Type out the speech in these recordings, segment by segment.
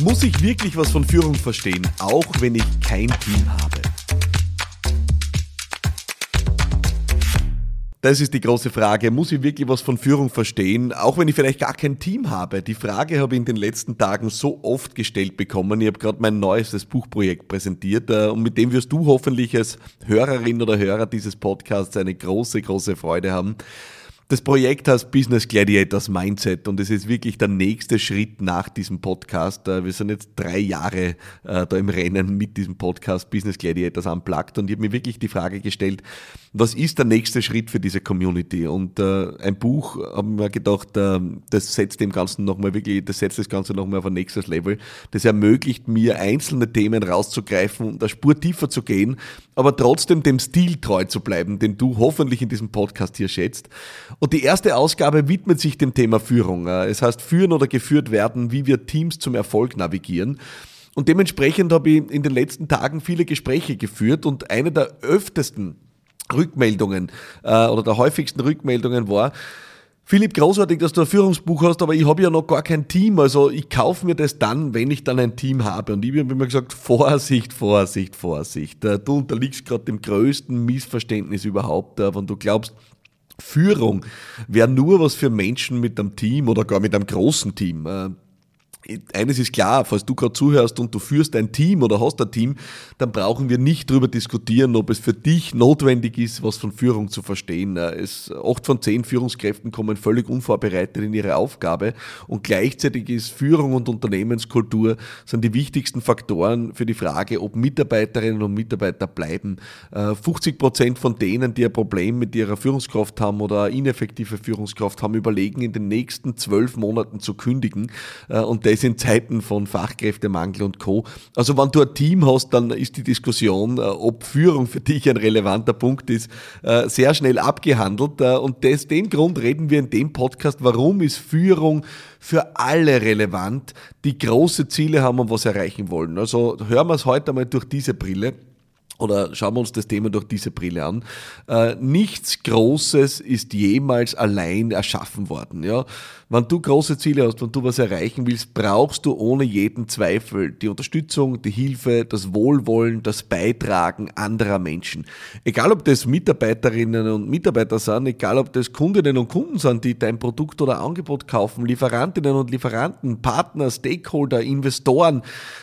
Muss ich wirklich was von Führung verstehen, auch wenn ich kein Team habe? Das ist die große Frage. Muss ich wirklich was von Führung verstehen, auch wenn ich vielleicht gar kein Team habe? Die Frage habe ich in den letzten Tagen so oft gestellt bekommen. Ich habe gerade mein neuestes Buchprojekt präsentiert äh, und mit dem wirst du hoffentlich als Hörerin oder Hörer dieses Podcasts eine große, große Freude haben. Das Projekt heißt Business Gladiators Mindset und es ist wirklich der nächste Schritt nach diesem Podcast. Äh, wir sind jetzt drei Jahre äh, da im Rennen mit diesem Podcast Business Gladiators Unplugged und ich habe mir wirklich die Frage gestellt, was ist der nächste Schritt für diese Community? Und äh, ein Buch, haben wir gedacht, das setzt dem Ganzen nochmal wirklich, das setzt das Ganze nochmal auf ein nächstes Level. Das ermöglicht mir, einzelne Themen rauszugreifen und eine Spur tiefer zu gehen, aber trotzdem dem Stil treu zu bleiben, den du hoffentlich in diesem Podcast hier schätzt. Und die erste Ausgabe widmet sich dem Thema Führung. Äh, es heißt führen oder geführt werden, wie wir Teams zum Erfolg navigieren. Und dementsprechend habe ich in den letzten Tagen viele Gespräche geführt und eine der öftesten Rückmeldungen äh, oder der häufigsten Rückmeldungen war, Philipp, großartig, dass du ein Führungsbuch hast, aber ich habe ja noch gar kein Team. Also ich kaufe mir das dann, wenn ich dann ein Team habe. Und ich habe immer gesagt, Vorsicht, Vorsicht, Vorsicht. Äh, du unterliegst gerade dem größten Missverständnis überhaupt, wenn du glaubst, Führung wäre nur was für Menschen mit einem Team oder gar mit einem großen Team. Äh, eines ist klar, falls du gerade zuhörst und du führst ein Team oder hast ein Team, dann brauchen wir nicht darüber diskutieren, ob es für dich notwendig ist, was von Führung zu verstehen. Es, acht von zehn Führungskräften kommen völlig unvorbereitet in ihre Aufgabe und gleichzeitig ist Führung und Unternehmenskultur sind die wichtigsten Faktoren für die Frage, ob Mitarbeiterinnen und Mitarbeiter bleiben. 50 äh, Prozent von denen, die ein Problem mit ihrer Führungskraft haben oder ineffektive Führungskraft haben, überlegen, in den nächsten zwölf Monaten zu kündigen äh, und das in Zeiten von Fachkräftemangel und Co. Also wenn du ein Team hast, dann ist die Diskussion, äh, ob Führung für dich ein relevanter Punkt ist, äh, sehr schnell abgehandelt. Äh, und aus dem Grund reden wir in dem Podcast, warum ist Führung für alle relevant, die große Ziele haben und was erreichen wollen. Also hören wir es heute einmal durch diese Brille oder schauen wir uns das Thema durch diese Brille an. Äh, nichts Großes ist jemals allein erschaffen worden. Ja? Wenn du große Ziele hast, wenn du was erreichen willst, brauchst du ohne jeden Zweifel die Unterstützung, die Hilfe, das Wohlwollen, das Beitragen anderer Menschen. Egal ob das Mitarbeiterinnen und Mitarbeiter sind, egal ob das Kundinnen und Kunden sind, die dein Produkt oder Angebot kaufen, Lieferantinnen und Lieferanten, Partner, Stakeholder, Investoren.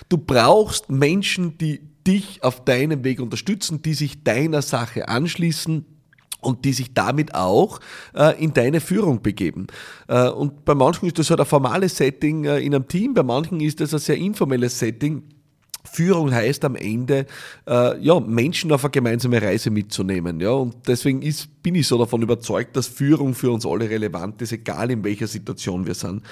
Du brauchst Menschen, die dich auf deinem Weg unterstützen, die sich deiner Sache anschließen und die sich damit auch äh, in deine Führung begeben. Äh, und bei manchen ist das halt ein formales Setting äh, in einem Team, bei manchen ist das ein sehr informelles Setting. Führung heißt am Ende, äh, ja, Menschen auf eine gemeinsame Reise mitzunehmen. Ja, und deswegen ist, bin ich so davon überzeugt, dass Führung für uns alle relevant ist, egal in welcher Situation wir sind.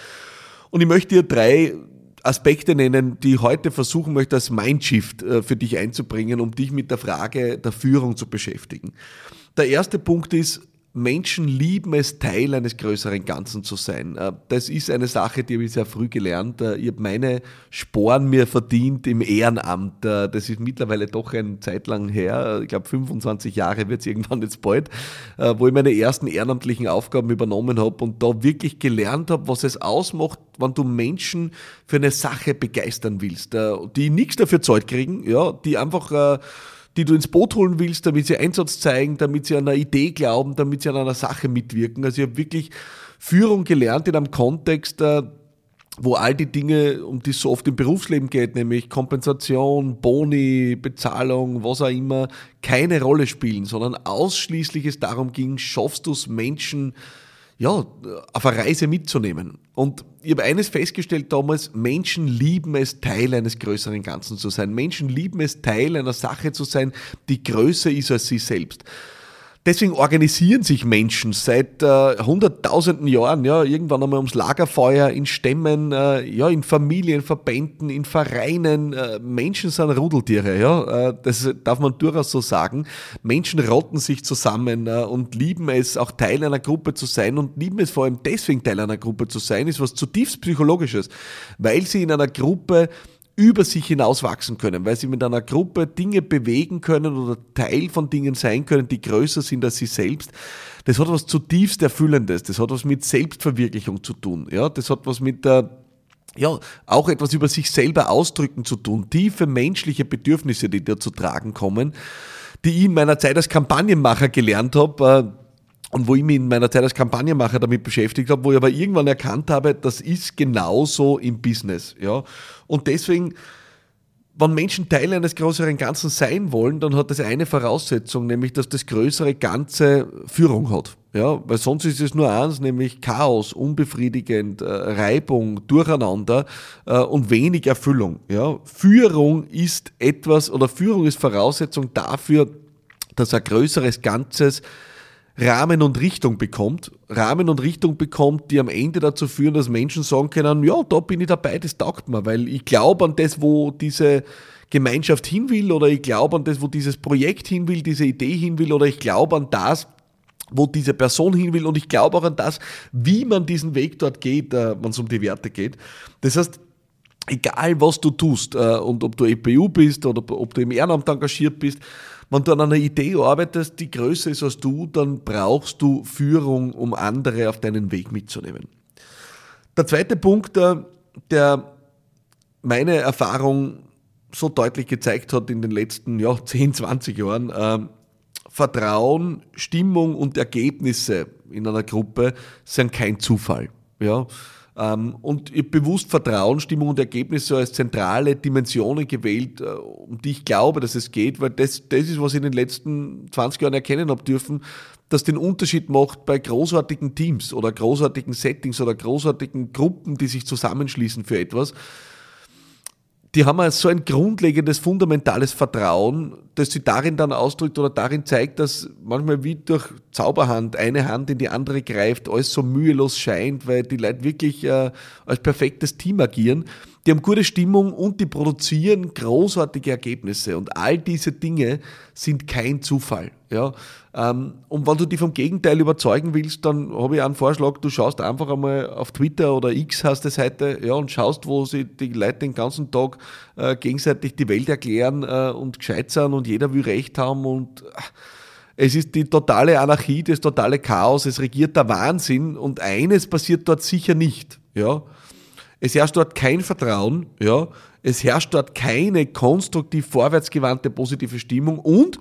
Und ich möchte hier drei Aspekte nennen, die ich heute versuchen möchte, als Mindshift äh, für dich einzubringen, um dich mit der Frage der Führung zu beschäftigen. Der erste Punkt ist, Menschen lieben es, Teil eines größeren Ganzen zu sein. Äh, das ist eine Sache, die habe ich sehr früh gelernt. Äh, ich habe meine Sporen mir verdient im Ehrenamt. Äh, das ist mittlerweile doch eine Zeit lang her. Ich glaube, 25 Jahre wird es irgendwann jetzt bald, wo ich meine ersten ehrenamtlichen Aufgaben übernommen habe und da wirklich gelernt habe, was es ausmacht, wenn du Menschen für eine Sache begeistern willst, die nichts dafür Zeit kriegen, ja, die einfach die du ins Boot holen willst, damit sie Einsatz zeigen, damit sie an einer Idee glauben, damit sie an einer Sache mitwirken. Also ich habe wirklich Führung gelernt in einem Kontext, äh, wo all die Dinge, um die es so oft im Berufsleben geht, nämlich Kompensation, Boni, Bezahlung, was auch immer, keine Rolle spielen, sondern ausschließlich es darum ging, schaffst du es Menschen, ja, auf eine Reise mitzunehmen. Und ich habe eines festgestellt damals, Menschen lieben es, Teil eines größeren Ganzen zu sein. Menschen lieben es, Teil einer Sache zu sein, die größer ist als sie selbst. Deswegen organisieren sich Menschen seit äh, hunderttausenden Jahren, ja, irgendwann einmal ums Lagerfeuer, in Stämmen, äh, ja, in Familien, Verbänden, in Vereinen. Äh, Menschen sind Rudeltiere, ja, äh, das darf man durchaus so sagen. Menschen rotten sich zusammen äh, und lieben es, auch Teil einer Gruppe zu sein und lieben es vor allem deswegen Teil einer Gruppe zu sein, ist was zutiefst Psychologisches, weil sie in einer Gruppe über sich hinaus wachsen können, weil sie mit einer Gruppe Dinge bewegen können oder Teil von Dingen sein können, die größer sind als sie selbst. Das hat was zutiefst Erfüllendes, das hat was mit Selbstverwirklichung zu tun, ja, das hat was mit der ja, auch etwas über sich selber ausdrücken zu tun, tiefe menschliche Bedürfnisse, die da zu tragen kommen, die ich in meiner Zeit als Kampagnenmacher gelernt habe, äh, und wo ich mich in meiner Zeit als Kampagnenmacher damit beschäftigt habe, wo ich aber irgendwann erkannt habe, das ist genauso im Business. Ja? Und deswegen, wenn Menschen Teil eines größeren Ganzen sein wollen, dann hat das eine Voraussetzung, nämlich dass das größere Ganze Führung hat. Ja, weil sonst ist es nur eins, nämlich Chaos, unbefriedigend, äh, Reibung, Durcheinander äh, und wenig Erfüllung. Ja, Führung ist etwas oder Führung ist Voraussetzung dafür, dass ein größeres Ganzes Rahmen und Richtung bekommt, Rahmen und Richtung bekommt, die am Ende dazu führen, dass Menschen sagen können, ja, da bin ich dabei, das taugt mir, weil ich glaube an das, wo diese Gemeinschaft hin will oder ich glaube an das, wo dieses Projekt hin will, diese Idee hin will oder ich glaube an das, wo diese Person hin will und ich glaube auch an das, wie man diesen Weg dort geht, äh, wenn es um die Werte geht. Das heißt, egal was du tust äh, und ob du EPU bist oder ob du im Ehrenamt engagiert bist, wenn du an einer Idee arbeitest, die größer ist als du, dann brauchst du Führung, um andere auf deinen Weg mitzunehmen. Der zweite Punkt, äh, der meine Erfahrung so deutlich gezeigt hat in den letzten ja, 10, 20 Jahren, äh, Vertrauen, Stimmung und Ergebnisse in einer Gruppe sind kein Zufall. Ja? Ähm, und ich bewusst Vertrauen, Stimmung und Ergebnisse als zentrale Dimensionen gewählt, äh, um die ich glaube, dass es geht, weil das, das ist, was ich in den letzten 20 Jahren erkennen habe dürfen, das den Unterschied macht bei großartigen Teams oder großartigen Settings oder großartigen Gruppen, die sich zusammenschließen für etwas die haben so ein grundlegendes, fundamentales Vertrauen, das sie darin dann ausdrückt oder darin zeigt, dass manchmal wie durch Zauberhand eine Hand in die andere greift, alles so mühelos scheint, weil die Leute wirklich äh, als perfektes Team agieren. Die haben gute Stimmung und die produzieren großartige Ergebnisse. Und all diese Dinge sind kein Zufall. Ja? Ähm, und wenn du die vom Gegenteil überzeugen willst, dann habe ich einen Vorschlag, du schaust einfach einmal auf Twitter oder X hast es heute, ja, und schaust, wo sie die Leute den ganzen Tag äh, gegenseitig die Welt erklären äh, und gescheit sind und jeder will Recht haben und äh, es ist die totale Anarchie, das totale Chaos, es regiert der Wahnsinn und eines passiert dort sicher nicht. Ja? Es herrscht dort kein Vertrauen, ja. Es herrscht dort keine konstruktiv vorwärtsgewandte positive Stimmung und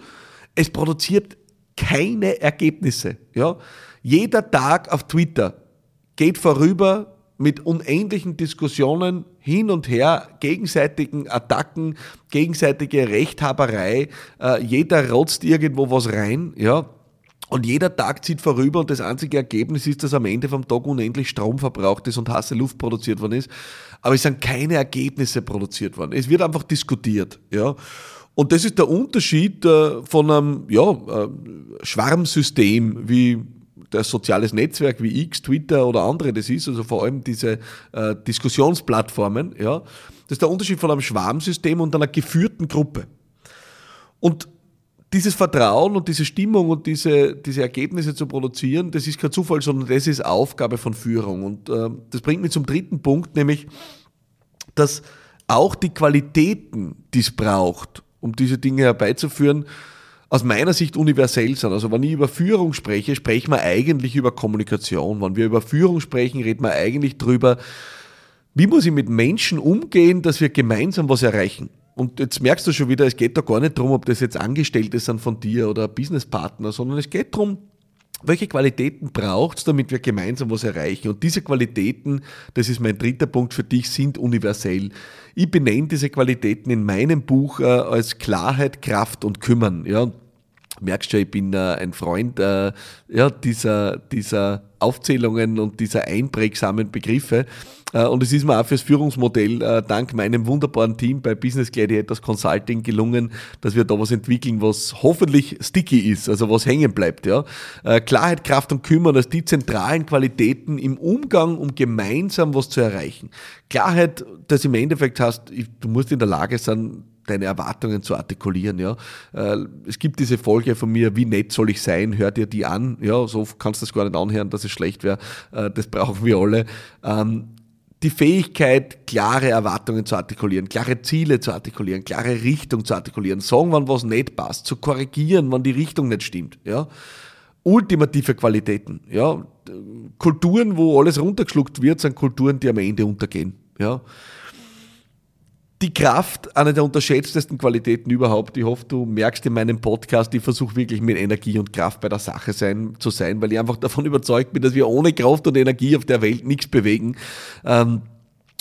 es produziert keine Ergebnisse, ja. Jeder Tag auf Twitter geht vorüber mit unendlichen Diskussionen hin und her, gegenseitigen Attacken, gegenseitige Rechthaberei, äh, jeder rotzt irgendwo was rein, ja. Und jeder Tag zieht vorüber und das einzige Ergebnis ist, dass am Ende vom Tag unendlich Strom verbraucht ist und heiße Luft produziert worden ist. Aber es sind keine Ergebnisse produziert worden. Es wird einfach diskutiert. Ja. Und das ist der Unterschied äh, von einem ja, äh, Schwarmsystem wie das soziales Netzwerk wie X, Twitter oder andere das ist, also vor allem diese äh, Diskussionsplattformen. Ja. Das ist der Unterschied von einem Schwarmsystem und einer geführten Gruppe. Und dieses Vertrauen und diese Stimmung und diese, diese Ergebnisse zu produzieren, das ist kein Zufall, sondern das ist Aufgabe von Führung. Und äh, das bringt mich zum dritten Punkt, nämlich, dass auch die Qualitäten, die es braucht, um diese Dinge herbeizuführen, aus meiner Sicht universell sind. Also wenn ich über Führung spreche, sprechen wir eigentlich über Kommunikation. Wenn wir über Führung sprechen, reden wir eigentlich darüber, wie muss ich mit Menschen umgehen, dass wir gemeinsam was erreichen. Und jetzt merkst du schon wieder, es geht da gar nicht darum, ob das jetzt Angestellte sind von dir oder Businesspartner, sondern es geht darum, welche Qualitäten braucht es, damit wir gemeinsam was erreichen? Und diese Qualitäten, das ist mein dritter Punkt für dich, sind universell. Ich benenne diese Qualitäten in meinem Buch äh, als Klarheit, Kraft und Kümmern. Ja, merkst schon, ich bin äh, ein Freund äh, ja, dieser, dieser Aufzählungen und dieser einprägsamen Begriffe. Äh, und es ist mir auch fürs Führungsmodell äh, dank meinem wunderbaren Team bei Business Gladiators Consulting gelungen, dass wir da was entwickeln, was hoffentlich sticky ist, also was hängen bleibt. Ja. Äh, Klarheit, Kraft und Kümmern als die zentralen Qualitäten im Umgang, um gemeinsam was zu erreichen. Klarheit, das im Endeffekt heißt, du musst in der Lage sein, deine Erwartungen zu artikulieren. Ja. Äh, es gibt diese Folge von mir, wie nett soll ich sein, hör dir die an. Ja, so kannst du das gar nicht anhören, dass es schlecht wäre. Äh, das brauchen wir alle. Ähm, die Fähigkeit, klare Erwartungen zu artikulieren, klare Ziele zu artikulieren, klare Richtung zu artikulieren, sagen, wann was nicht passt, zu korrigieren, wann die Richtung nicht stimmt. Ja. Ultimative Qualitäten. Ja. Kulturen, wo alles runtergeschluckt wird, sind Kulturen, die am Ende untergehen. Ja. Die Kraft, eine der unterschätztesten Qualitäten überhaupt. Ich hoffe, du merkst in meinem Podcast, ich versuche wirklich mit Energie und Kraft bei der Sache sein, zu sein, weil ich einfach davon überzeugt bin, dass wir ohne Kraft und Energie auf der Welt nichts bewegen. Ähm,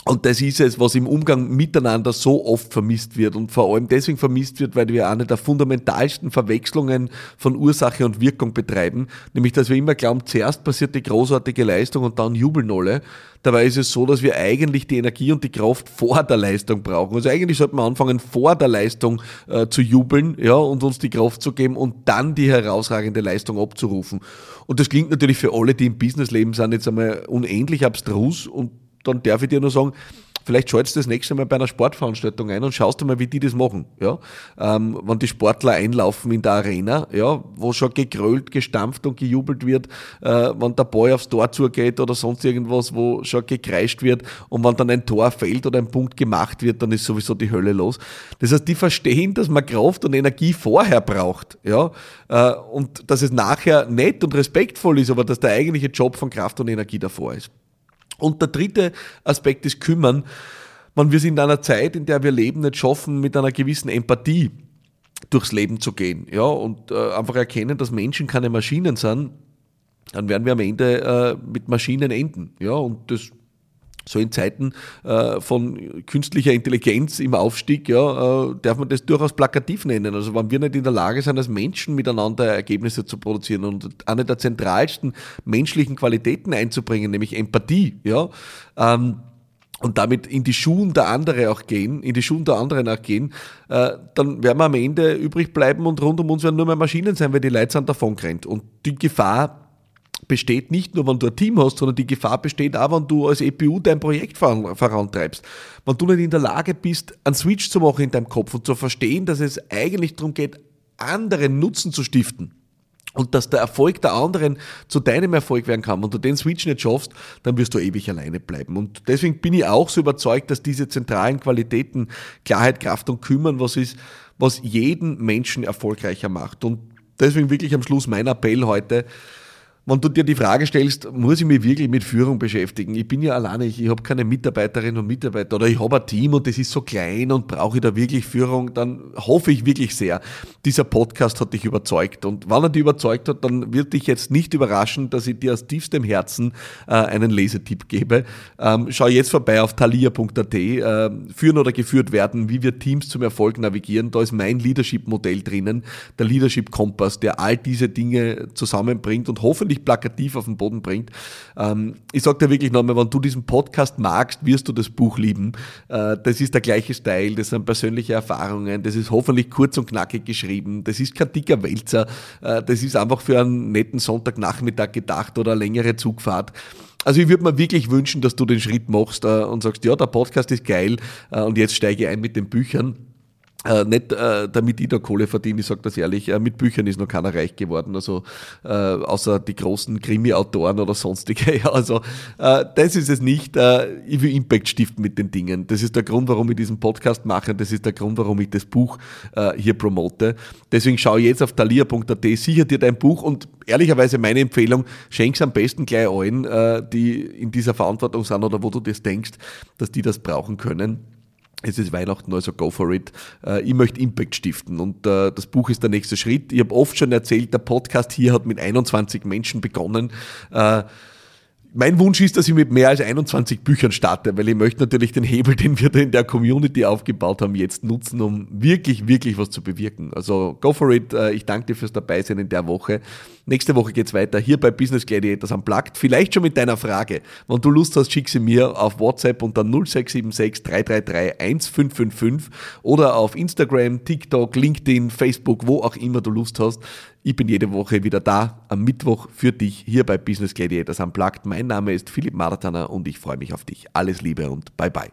und das ist es, was im Umgang miteinander so oft vermisst wird und vor allem deswegen vermisst wird, weil wir eine der fundamentalsten Verwechslungen von Ursache und Wirkung betreiben, nämlich dass wir immer glauben, zuerst passiert die großartige Leistung und dann jubeln alle. Dabei ist es so, dass wir eigentlich die Energie und die Kraft vor der Leistung brauchen. Also eigentlich sollten wir anfangen, vor der Leistung äh, zu jubeln, ja, und uns die Kraft zu geben und dann die herausragende Leistung abzurufen. Und das klingt natürlich für alle, die im Business leben, sind jetzt einmal unendlich abstrus und dann darf ich dir nur sagen, vielleicht schaltest du das nächste Mal bei einer Sportveranstaltung ein und schaust du mal, wie die das machen. Ja? Ähm, wenn die Sportler einlaufen in der Arena, ja, wo schon gegrölt, gestampft und gejubelt wird, äh, wenn der Ball aufs Tor zugeht oder sonst irgendwas, wo schon gekreischt wird und wenn dann ein Tor fällt oder ein Punkt gemacht wird, dann ist sowieso die Hölle los. Das heißt, die verstehen, dass man Kraft und Energie vorher braucht, ja, äh, und dass es nachher nett und respektvoll ist, aber dass der eigentliche Job von Kraft und Energie davor ist. Und der dritte Aspekt ist Kümmern. Man, wir sind in einer Zeit, in der wir leben, nicht schaffen, mit einer gewissen Empathie durchs Leben zu gehen. Ja, und äh, einfach erkennen, dass Menschen keine Maschinen sind, dann werden wir am Ende äh, mit Maschinen enden. Ja, und das so in Zeiten äh, von künstlicher Intelligenz im Aufstieg, ja, äh, darf man das durchaus plakativ nennen. Also wenn wir nicht in der Lage sind, als Menschen miteinander Ergebnisse zu produzieren und eine der zentralsten menschlichen Qualitäten einzubringen, nämlich Empathie, ja, ähm, und damit in die Schuhen der anderen auch gehen, in die Schuhen der anderen auch gehen, äh, dann werden wir am Ende übrig bleiben und rund um uns werden nur mehr Maschinen sein, weil die Leute sind davon gerannt. Und die Gefahr besteht nicht nur, wenn du ein Team hast, sondern die Gefahr besteht auch, wenn du als EPU dein Projekt vorantreibst. Wenn du nicht in der Lage bist, einen Switch zu machen in deinem Kopf und zu verstehen, dass es eigentlich darum geht, anderen Nutzen zu stiften und dass der Erfolg der anderen zu deinem Erfolg werden kann. Wenn du den Switch nicht schaffst, dann wirst du ewig alleine bleiben. Und deswegen bin ich auch so überzeugt, dass diese zentralen Qualitäten Klarheit, Kraft und Kümmern was ist, was jeden Menschen erfolgreicher macht. Und deswegen wirklich am Schluss mein Appell heute, wenn du dir die Frage stellst, muss ich mich wirklich mit Führung beschäftigen? Ich bin ja alleine, ich, ich habe keine Mitarbeiterinnen und Mitarbeiter oder ich habe ein Team und das ist so klein und brauche ich da wirklich Führung, dann hoffe ich wirklich sehr, dieser Podcast hat dich überzeugt. Und wenn er dich überzeugt hat, dann wird dich jetzt nicht überraschen, dass ich dir aus tiefstem Herzen äh, einen Lesetipp gebe. Ähm, schau jetzt vorbei auf thalia.at, äh, führen oder geführt werden, wie wir Teams zum Erfolg navigieren. Da ist mein Leadership-Modell drinnen, der Leadership-Kompass, der all diese Dinge zusammenbringt und hoffentlich wirklich plakativ auf den Boden bringt. Ähm, ich sage dir wirklich nochmal, wenn du diesen Podcast magst, wirst du das Buch lieben. Äh, das ist der gleiche Style, das sind persönliche Erfahrungen, das ist hoffentlich kurz und knackig geschrieben, das ist kein dicker Wälzer, äh, das ist einfach für einen netten Sonntagnachmittag gedacht oder eine längere Zugfahrt. Also ich würde mir wirklich wünschen, dass du den Schritt machst äh, und sagst, ja, der Podcast ist geil äh, und jetzt steige ich ein mit den Büchern. Äh, nicht äh, damit ich da Kohle verdiene, ich sage das ehrlich, äh, mit Büchern ist noch keiner reich geworden, also äh, außer die großen Krimi-Autoren oder sonstige. Ja, also äh, das ist es nicht. Äh, ich will Impact stiften mit den Dingen. Das ist der Grund, warum ich diesen Podcast mache. Das ist der Grund, warum ich das Buch äh, hier promote. Deswegen schau jetzt auf talia.at, sicher dir dein Buch und ehrlicherweise meine Empfehlung, schenk's am besten gleich allen, äh, die in dieser Verantwortung sind oder wo du das denkst, dass die das brauchen können. Es ist Weihnachten, also go for it. Äh, ich möchte Impact stiften und äh, das Buch ist der nächste Schritt. Ich habe oft schon erzählt, der Podcast hier hat mit 21 Menschen begonnen. Mein Wunsch ist, dass ich mit mehr als 21 Büchern starte, weil ich möchte natürlich den Hebel, den wir da in der Community aufgebaut haben, jetzt nutzen, um wirklich, wirklich was zu bewirken. Also go for it. Äh, ich danke dir fürs Dabeisein in der Woche. Nächste Woche geht's weiter hier bei Business Gladiators am Plagt. Vielleicht schon mit deiner Frage. Wenn du Lust hast, schick sie mir auf WhatsApp unter 0676 333 1555 oder auf Instagram, TikTok, LinkedIn, Facebook, wo auch immer du Lust hast. Ich bin jede Woche wieder da am Mittwoch für dich hier bei Business Gladiators Plagt. Mein Name ist Philipp Martaner und ich freue mich auf dich. Alles Liebe und bye bye.